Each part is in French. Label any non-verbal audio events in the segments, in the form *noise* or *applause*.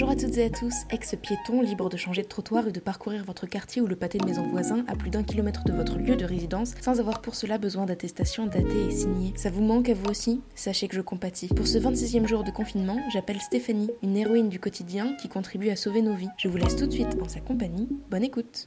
Bonjour à toutes et à tous, ex-piéton, libre de changer de trottoir et de parcourir votre quartier ou le pâté de maison voisin à plus d'un kilomètre de votre lieu de résidence sans avoir pour cela besoin d'attestations datées et signées. Ça vous manque à vous aussi? Sachez que je compatis. Pour ce 26e jour de confinement, j'appelle Stéphanie, une héroïne du quotidien qui contribue à sauver nos vies. Je vous laisse tout de suite en sa compagnie. Bonne écoute.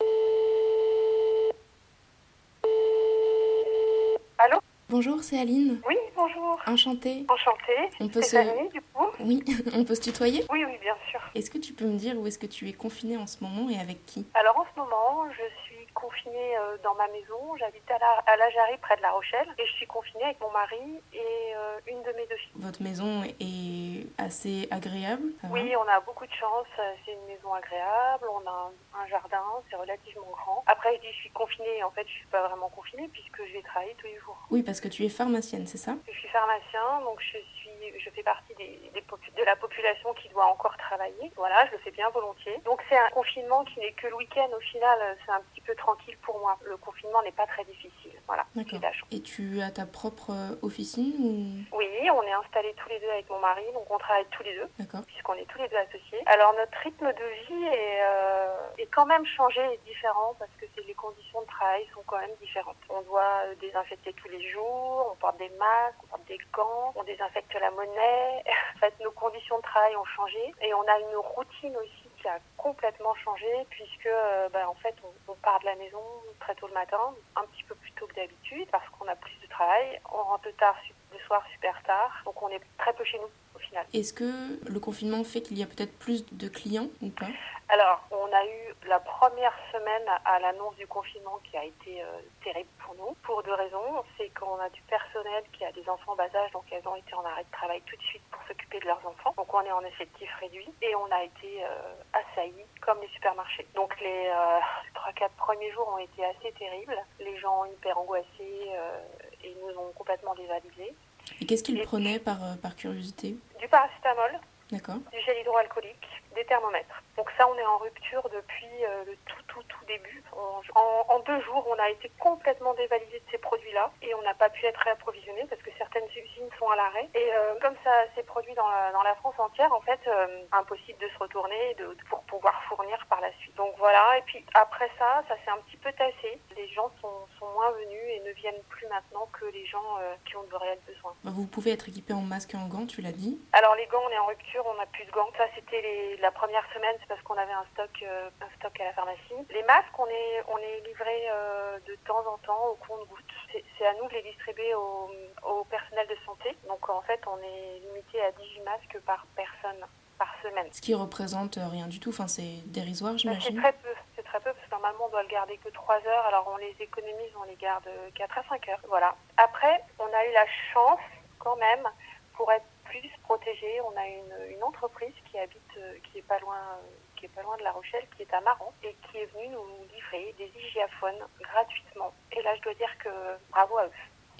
Bonjour, c'est Aline. Oui, bonjour. Enchantée. Enchantée. On peut se- du coup Oui, *laughs* on peut se tutoyer Oui, oui, bien sûr. Est-ce que tu peux me dire où est-ce que tu es confinée en ce moment et avec qui? Alors en ce moment, je suis confinée euh, dans ma maison. J'habite à la, à la Jarry, près de La Rochelle. Et je suis confinée avec mon mari et euh, une de mes deux filles. Votre maison est assez agréable Oui, on a beaucoup de chance. C'est une maison agréable. On a un, un jardin. C'est relativement grand. Après, je dis je suis confinée. En fait, je suis pas vraiment confinée puisque je vais travailler tous les jours. Oui, parce que tu es pharmacienne, c'est ça? Je suis pharmacien, donc je suis, je fais partie des, des popu- de la population qui doit encore travailler. Voilà, je le fais bien volontiers. Donc c'est un confinement qui n'est que le week-end. Au final, c'est un petit peu tranquille pour moi. Le confinement n'est pas très difficile. Voilà, D'accord. Et tu as ta propre officine ou? Oui, on est installés tous les deux avec mon mari, donc on travaille tous les deux D'accord. puisqu'on est tous les deux associés. Alors notre rythme de vie est, euh, est quand même changé et différent parce que les conditions de travail sont quand même différentes. On doit euh, désinfecter tous les jours, on porte des masques, on porte des gants, on désinfecte la monnaie. en fait, nos conditions de travail ont changé et on a une routine aussi qui a complètement changé puisque euh, bah, en fait on, on part de la maison très tôt le matin, un petit peu plus tôt que d'habitude parce qu'on a plus de travail. On rentre tard le soir super tard, donc on est très peu chez nous final. Est-ce que le confinement fait qu'il y a peut-être plus de clients ou pas? Alors, on a eu la première semaine à l'annonce du confinement qui a été euh, terrible pour nous, pour deux raisons. C'est qu'on a du personnel qui a des enfants bas âge, donc elles ont été en arrêt de travail tout de suite pour s'occuper de leurs enfants. Donc on est en effectif réduit et on a été euh, assaillis comme les supermarchés. Donc les euh, 3-4 premiers jours ont été assez terribles. Les gens hyper angoissés euh, et nous ont complètement dévalisés. Et qu'est-ce qu'ils Et- prenaient par, euh, par curiosité? Du paracétamol. Du gel hydroalcoolique, des thermomètres. Donc ça, on est en rupture depuis euh, le tout, tout, tout début. En, en deux jours, on a été complètement dévalisé de ces produits-là et on n'a pas pu être réapprovisionné parce que certaines usines sont à l'arrêt. Et euh, comme ça s'est produit dans la, dans la France entière, en fait, euh, impossible de se retourner de, pour pouvoir fournir par la suite. Donc voilà, et puis après ça, ça s'est un petit peu tassé. Les gens sont, sont moins venus et ne viennent plus maintenant que les gens euh, qui ont de réels besoins. Vous pouvez être équipé en masque et en gants, tu l'as dit. Alors les gants, on est en rupture, on n'a plus de gants. Ça, c'était la première semaine, c'est parce qu'on avait un stock, euh, un stock à la pharmacie. Les masques, on est, on est livré euh, de temps en temps au compte-gouttes. C'est c'est à nous de les distribuer au, au personnel de santé. Donc en fait, on est limité à 18 masques par personne par semaine. Ce qui représente euh, rien du tout, enfin c'est dérisoire Mais C'est j'imagine. très peu, c'est très peu parce que normalement on doit le garder que 3 heures, alors on les économise, on les garde 4 à 5 heures. Voilà. Après, on a eu la chance quand même pour être plus protégé. On a une, une entreprise qui habite, euh, qui est pas loin, euh, qui est pas loin de La Rochelle, qui est à Maran et qui est venue nous livrer des hygiaphones gratuitement. Et là, je dois dire que bravo à eux.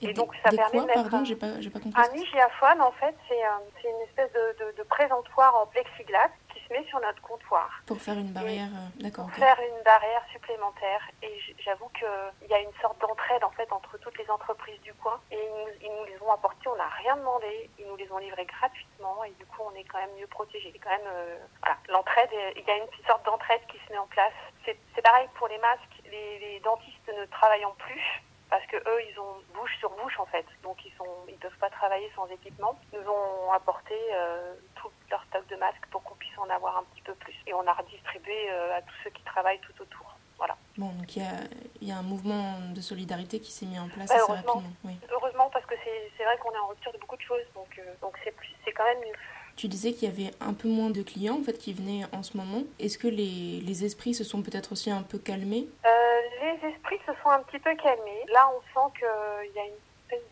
et donc, ça permet quoi, de mettre pardon, un- j'ai pas, compris. Un hygiaphone, en fait, c'est un- c'est une espèce de, de- de présentoir en plexiglas met sur notre comptoir. Pour faire une barrière, euh, faire une barrière supplémentaire. Et j'avoue qu'il y a une sorte d'entraide en fait entre toutes les entreprises du coin. Et ils nous, ils nous les ont apportés, on n'a rien demandé. Ils nous les ont livrés gratuitement et du coup on est quand même mieux protégés. C'est quand même euh, l'entraide. est- Il y a une sorte d'entraide qui se met en place. C'est c'est pareil pour les masques. Les, les dentistes ne travaillant plus. Parce que eux, ils ont bouche sur bouche en fait, donc ils sont, ils peuvent pas travailler sans équipement. Ils nous ont apporté euh, tout leur stock de masques pour qu'on puisse en avoir un petit peu plus. Et on a redistribué euh, à tous ceux qui travaillent tout autour. Voilà. Bon, donc il y a, il y a un mouvement de solidarité qui s'est mis en place Bah, assez heureusement. rapidement. Oui. Heureusement parce que c'est vrai qu'on est en rupture de beaucoup de choses, donc euh, donc c'est quand même. Tu disais qu'il y avait un peu moins de clients en fait qui venaient en ce moment. Est-ce que les, esprits se sont peut-être aussi un peu calmés? Euh, les esprits se sont un petit peu calmés. Là, on sent qu'il y a une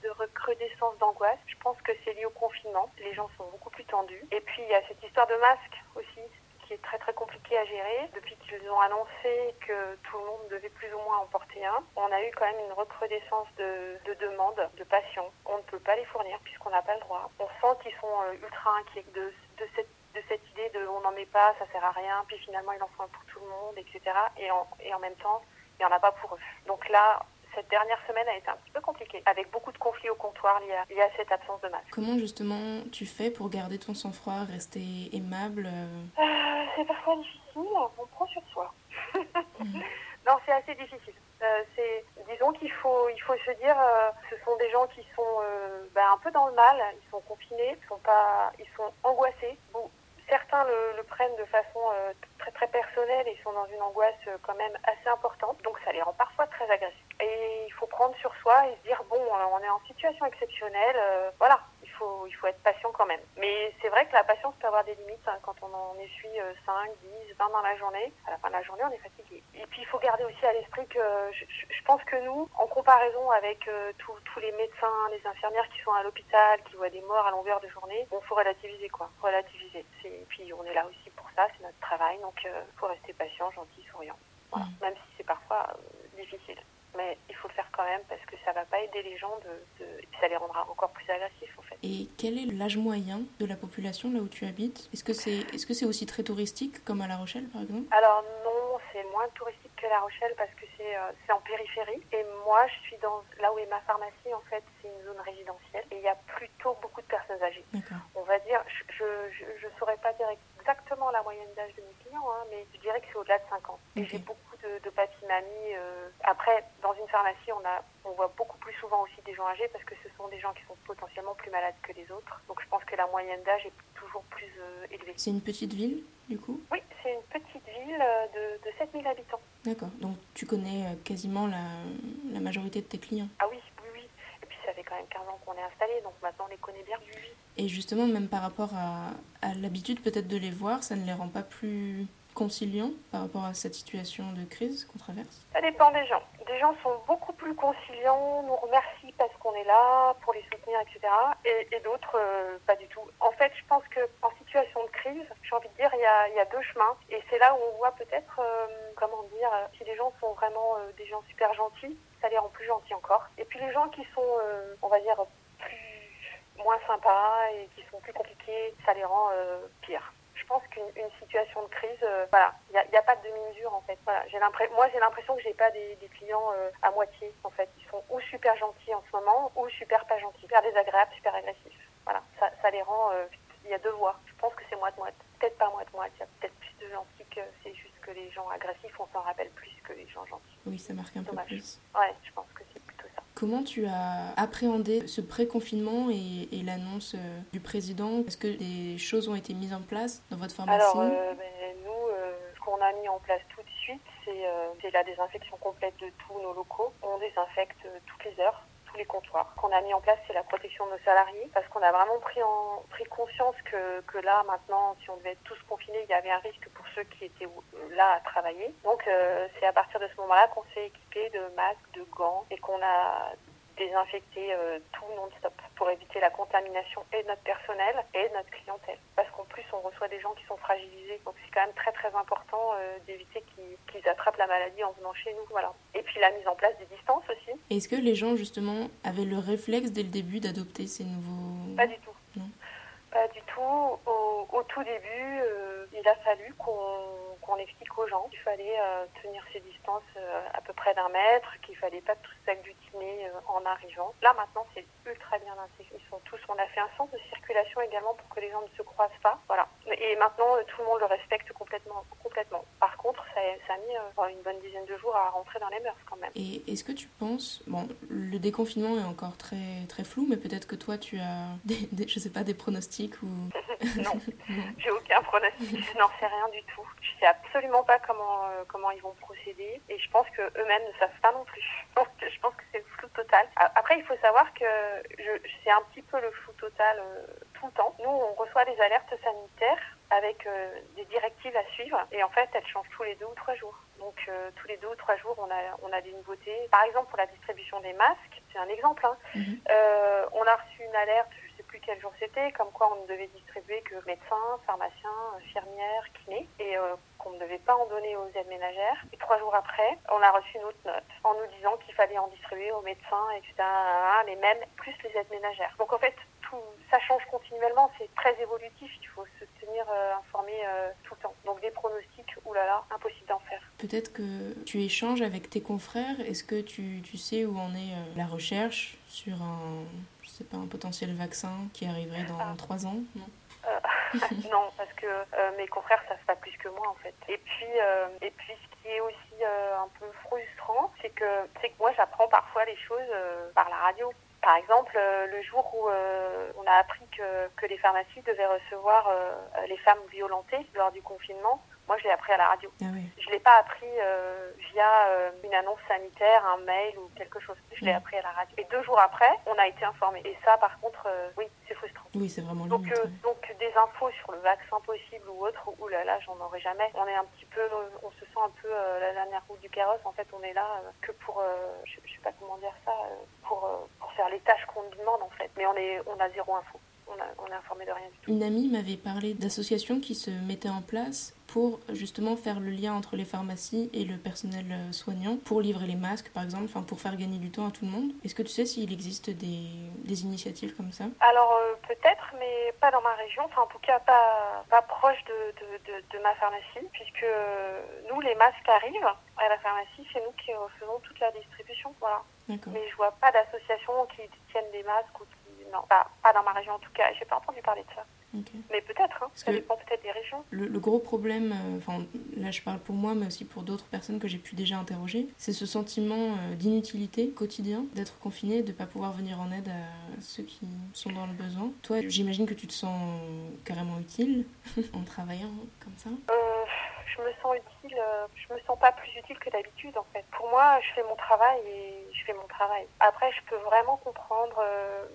de recrudescence d'angoisse. Je pense que c'est lié au confinement. Les gens sont beaucoup plus tendus. Et puis, il y a cette histoire de masque aussi qui est très très compliquée à gérer. Depuis qu'ils ont annoncé que tout le monde devait plus ou moins en porter un, on a eu quand même une recrudescence de, de demandes, de patients. On ne peut pas les fournir puisqu'on n'a pas le droit. On sent qu'ils sont euh, ultra inquiets de, de cette de cette idée de on n'en met pas, ça sert à rien, puis finalement il en faut un pour tout le monde, etc. Et en, et en même temps, il n'y en a pas pour eux. Donc là, cette dernière semaine a été un petit peu compliquée, avec beaucoup de conflits au comptoir liés à, liés à cette absence de masque. Comment justement tu fais pour garder ton sang-froid, rester aimable euh, C'est parfois difficile, on prend sur soi. *laughs* Mhm. *laughs* Non, c'est assez difficile. Euh, c'est, disons qu'il faut, il faut se dire, euh, ce sont des gens qui sont euh, bah, un peu dans le mal, ils sont confinés, ils sont pas, ils sont angoissés. Bon, certains le, le, prennent de façon euh, très très personnelle et sont dans une angoisse euh, quand même assez importante, donc ça les rend parfois très agressifs. Et il faut prendre sur soi et se dire bon, on est en situation exceptionnelle, voilà, il faut, il faut être patient quand même. Mais c'est vrai que la patience peut avoir des limites hein, quand on en essuie 5, 10, 20 dans la journée. À la fin de la journée, on est fatigué. Et puis il faut garder aussi à l'esprit que je, pense que nous, en comparaison avec euh, tous les médecins, les infirmières qui sont à l'hôpital, qui voient des morts à longueur de journée, bon, faut relativiser quoi, relativiser. Et puis on est là aussi ça, c'est notre travail, donc il euh, faut rester patient, gentil, souriant. Voilà. Mmh. Même si c'est parfois euh, difficile mais il faut le faire quand même parce que ça va pas aider les gens de, de, ça les rendra encore plus agressifs en fait. Et quel est l'âge moyen de la population là où tu habites? Est-ce que c'est est-ce que c'est aussi très touristique comme à La Rochelle par exemple? Alors non, c'est moins touristique que La Rochelle parce que c'est euh, en périphérie et moi je suis dans là où est ma pharmacie en fait, c'est une zone résidentielle et il y a plutôt beaucoup de personnes âgées. On va dire je je, je saurais pas dire exactement la moyenne d'âge de mes clients hein, mais je dirais que c'est au-delà de 50. Okay. Et j'ai beaucoup de, de papy-mamie euh, après dans une pharmacie, on, a, on voit beaucoup plus souvent aussi des gens âgés parce que ce sont des gens qui sont potentiellement plus malades que les autres. Donc je pense que la moyenne d'âge est toujours plus euh, élevée. C'est une petite ville, du coup? Oui, c'est une petite ville euh, de, de 7000 habitants. D'accord, donc tu connais quasiment la, la, majorité de tes clients? Ah oui, oui, oui. Et puis ça fait quand même 15 ans qu'on est installé, donc maintenant on les connaît bien. Et justement, même par rapport à l'habitude peut-être de les voir, ça ne les rend pas plus conciliants par rapport à cette situation de crise qu'on traverse? Ça dépend des gens. Des gens sont beaucoup plus conciliants, nous remercient parce qu'on est là pour les soutenir, etc. Et, d'autres, euh, pas du tout. En fait, je pense qu'en situation de crise, j'ai envie de dire, il y a, deux chemins. Et c'est là où on voit peut-être, euh, comment dire, si les gens sont vraiment euh, des gens super gentils, ça les rend plus gentils encore. Et puis les gens qui sont, on va dire, plus moins sympas et qui sont plus compliqués, ça les rend pires je pense qu'une situation de crise, euh, voilà, il n'y a, a, pas de demi-mesure en fait. Voilà, j'ai moi j'ai l'impression que j'ai pas des, des clients euh, à moitié en fait. Ils sont ou super gentils en ce moment ou super pas gentils, super désagréables, super agressifs. Voilà, ça, ça les rend. Euh, il y a deux voies. Je pense que c'est moite-moite. Peut-être pas moite-moite. Il y a peut-être plus de gentils que c'est juste que les gens agressifs, on s'en rappelle plus que les gens gentils. Oui, ça marque un Dommage. peu plus. Ouais, je pense que c'est. Comment tu as appréhendé ce pré-confinement et, l'annonce euh, du président? Est-ce que des choses ont été mises en place dans votre pharmacie? Alors, euh, ben, nous, euh, ce qu'on a mis en place tout de suite, c'est la désinfection complète de tous nos locaux. On désinfecte toutes les heures tous les comptoirs. Qu'on a mis en place, c'est la protection de nos salariés, parce qu'on a vraiment pris, pris conscience que, là, maintenant, si on devait être tous confinés, il y avait un risque pour ceux qui étaient là à travailler. Donc, euh, c'est à partir de ce moment-là qu'on s'est équipé de masques, de gants, et qu'on a désinfecté euh, tout non-stop pour éviter la contamination et de notre personnel et de notre clientèle. Reçoit des gens qui sont fragilisés. Donc, c'est quand même très, très important euh, d'éviter qu'ils qu attrapent la maladie en venant chez nous. Voilà. Et puis, la mise en place des distances aussi. Est-ce que les gens, justement, avaient le réflexe dès le début d'adopter ces nouveaux... Pas du tout. Non. Pas du tout. Au, au tout début, euh, il a fallu qu'on qu explique aux gens qu'il fallait euh, tenir ces distances euh, à peu près d'un mètre, qu'il fallait pas tous s'agglutiner euh, en arrivant. Là maintenant, c'est ultra bien intégré. Ils sont tous. On a fait un sens de circulation également pour que les gens ne se croisent pas. Voilà. Et maintenant, euh, tout le monde le respecte complètement. complètement. Par contre, ça, ça a mis euh, une bonne dizaine de jours à rentrer dans les mœurs quand même. Et est-ce que tu penses, bon, le déconfinement est encore très très flou, mais peut-être que toi, tu as *laughs* des, des, je sais pas, des pronostics ou *laughs* non, *laughs* j'ai aucun pronostic. Je n'en sais rien du tout. Je sais absolument pas comment euh, comment ils vont procéder et je pense que eux-mêmes ne savent pas non plus. Donc je pense que c'est le flou total. Après, il faut savoir que c'est un petit peu le flou total euh, tout le temps. Nous, on reçoit des alertes sanitaires avec euh, des directives à suivre et en fait, elles changent tous les deux ou trois jours. Donc euh, tous les deux ou trois jours, on a on a des nouveautés. Par exemple, pour la distribution des masques, c'est un exemple. Hein. Mm -hmm. euh, on a reçu une alerte, je sais plus quel jour c'était, comme quoi on ne devait distribuer que médecins, pharmaciens, infirmières, kinés, et qu'on ne devait pas en donner aux aides ménagères. Et trois jours après, on a reçu une autre note en nous disant qu'il fallait en distribuer aux médecins, etc., mais même plus les aides ménagères. Donc en fait, tout, ça change continuellement, c'est très évolutif, il faut se tenir informé tout le temps. Donc des pronostics, oulala, impossible d'en faire. Peut-être que tu échanges avec tes confrères, est-ce que tu, tu sais où en est la recherche sur un, je sais pas, un potentiel vaccin qui arriverait dans ah. trois ans non? *laughs* Non, parce que euh, mes confrères savent pas plus que moi en fait. Et puis, euh, et puis ce qui est aussi euh, un peu frustrant, c'est que, c'est que moi j'apprends parfois les choses par la radio. Par exemple, le jour où on a appris que, les pharmacies devaient recevoir les femmes violentées lors du confinement, moi, je l'ai appris à la radio. Ah je ne l'ai pas appris euh, via euh, une annonce sanitaire, un mail ou quelque chose. Je l'ai mm. appris à la radio. Et deux jours après, on a été informé. Et ça, par contre, euh, oui, c'est frustrant. Oui, c'est vraiment donc, donc, des infos sur le vaccin possible ou autre, ou là là, j'en aurais jamais. On est un petit peu, on se sent un peu la dernière roue du carrosse. En fait, on est là que pour, je, ne sais pas comment dire ça, pour, pour faire les tâches qu'on nous demande en fait. Mais on est, on a zéro info on, est informé de rien du tout. Une amie m'avait parlé d'associations qui se mettaient en place pour justement faire le lien entre les pharmacies et le personnel euh, soignant, pour livrer les masques par exemple, enfin pour faire gagner du temps à tout le monde. Est-ce que tu sais s'il existe des, des, initiatives comme ça? Alors euh, peut-être, mais pas dans ma région, enfin en tout cas pas, pas proche de, de, de, ma pharmacie, puisque euh, nous les masques arrivent à la pharmacie, c'est nous qui faisons toute la distribution. Voilà. Mais je vois pas d'association qui tiennent des masques ou non, pas, dans ma région en tout cas. J'ai pas entendu parler de ça. Mais peut-être, hein. ça dépend peut-être des régions. Le, gros problème, euh, là je parle pour moi, mais aussi pour d'autres personnes que j'ai pu déjà interroger, c'est ce sentiment euh, d'inutilité quotidien, d'être confiné, de ne pas pouvoir venir en aide à ceux qui sont dans le besoin. Toi, j'imagine que tu te sens carrément utile *laughs* en travaillant comme ça euh, Je me sens utile, je me sens pas plus utile que d'habitude en fait. Pour moi, je fais mon travail et je fais mon travail. Après, je peux vraiment comprendre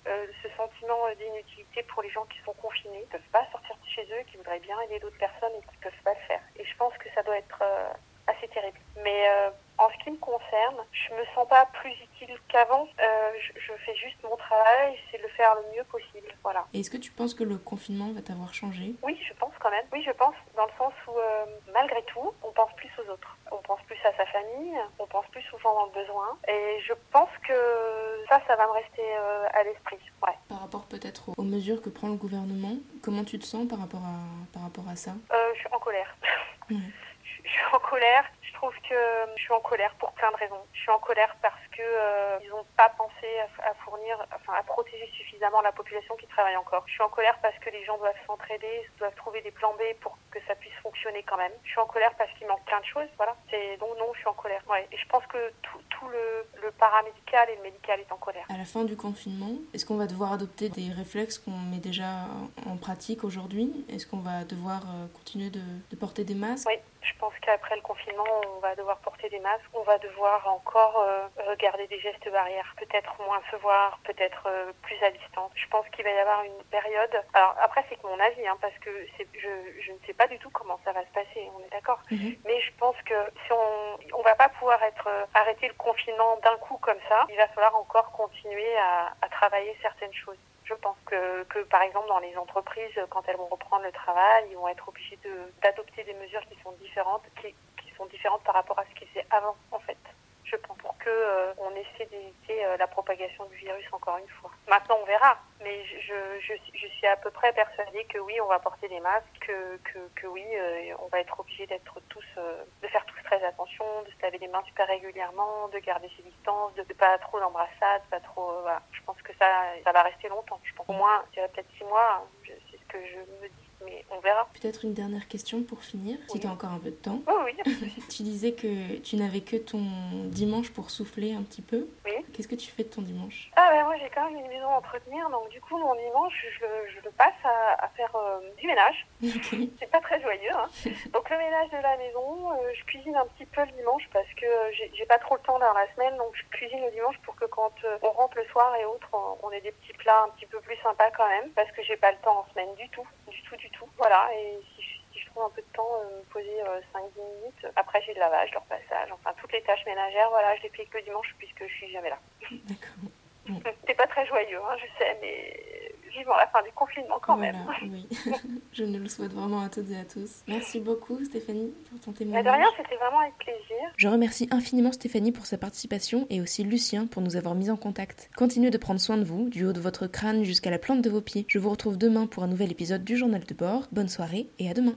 ce sentiment d'inutilité pour les gens qui sont confinés ne peuvent pas sortir de chez eux, qui voudraient bien aider d'autres personnes et qui peuvent pas le faire. Et je pense que ça doit être euh, assez terrible. Mais euh, en ce qui me concerne, je me sens pas plus utile qu'avant. Euh, je, fais juste mon travail, c'est de le faire le mieux possible. Voilà. Est-ce que tu penses que le confinement va t'avoir changé? Oui, je pense quand même. Oui, je pense dans le sens où, malgré tout, on pense plus aux autres. On pense plus à sa famille, on pense plus souvent dans le besoin. Et je pense que ça, ça va me rester à l'esprit. Ouais. Par rapport peut-être aux mesures que prend le gouvernement, comment tu te sens par rapport à, par rapport à ça? Euh, Je suis en colère. *laughs* je, suis en colère. Je trouve que je suis en colère pour plein de raisons. Je suis en colère parce que euh, ils n'ont pas pensé à, fournir, enfin à protéger suffisamment la population qui travaille encore. Je suis en colère parce que les gens doivent s'entraider, doivent trouver des plans B pour que ça puisse fonctionner quand même. Je suis en colère parce qu'il manque plein de choses. Voilà. C'est donc non, je suis en colère. Ouais. Et je pense que tout, tout le, le paramédical et le médical est en colère. À la fin du confinement, est-ce qu'on va devoir adopter des réflexes qu'on met déjà en pratique aujourd'hui? Est-ce qu'on va devoir euh, continuer de, de porter des masques? Oui. Je pense qu'après le confinement, on va devoir porter des masques, on va devoir encore euh, regarder des gestes barrières, peut-être moins se voir, peut-être euh, plus à distance. Je pense qu'il va y avoir une période. Alors après, c'est que mon avis, hein, parce que je, je, ne sais pas du tout comment ça va se passer, on est d'accord. Mhm. Mais je pense que si on on va pas pouvoir être euh, arrêter le confinement d'un coup comme ça, il va falloir encore continuer à, à travailler certaines choses. Je pense que, que, par exemple, dans les entreprises, quand elles vont reprendre le travail, ils vont être obligés d'adopter des mesures qui sont différentes, qui, qui sont différentes par rapport à ce qui faisait avant, en fait je pense, pour que euh, on essaie d'éviter euh, la propagation du virus encore une fois. Maintenant, on verra, mais je, je, je, suis à peu près persuadée que oui, on va porter des masques, que, que, que oui, euh, on va être obligé d'être tous, de faire tous très attention, de se laver les mains super régulièrement, de garder ses distances, de, ne pas trop d'embrassades, pas trop. Je pense que ça, ça va rester longtemps. Je pense au moins, peut-être six mois. Hein. C'est ce que je me dis mais on verra. Peut-être une dernière question pour finir, si tu as encore un peu de temps. Oh, oui. *laughs* tu disais que tu n'avais que ton dimanche pour souffler un petit peu. Oui. Qu'est-ce que tu fais de ton dimanche? Ah ben moi j'ai quand même une maison à entretenir, donc du coup mon dimanche je, je le passe à, faire euh, du ménage. C'est pas très joyeux. Hein. *laughs* donc le ménage de la maison, euh, je cuisine un petit peu le dimanche parce que euh, j'ai pas trop le temps dans la semaine, donc je cuisine le dimanche pour que quand on rentre le soir et autres, on, on ait des petits plats un petit peu plus sympas quand même, parce que j'ai pas le temps en semaine du tout, du tout, du tout. Voilà, et si je, un peu de temps, euh, poser 5-10 euh, minutes. Après, j'ai le lavage, le repassage, enfin toutes les tâches ménagères, voilà, je les fais que le dimanche puisque je suis jamais là. D'accord. *laughs* C'est pas très joyeux, hein, je sais, mais vivement la fin du confinement quand voilà, même. Oui, *laughs* je ne le souhaite vraiment à toutes et à tous. Merci beaucoup Stéphanie pour ton Mais témoignage. de rien, c'était vraiment avec plaisir. Je remercie infiniment Stéphanie pour sa participation et aussi Lucien pour nous avoir mis en contact. Continuez de prendre soin de vous, du haut de votre crâne jusqu'à la plante de vos pieds. Je vous retrouve demain pour un nouvel épisode du journal de bord. Bonne soirée et à demain.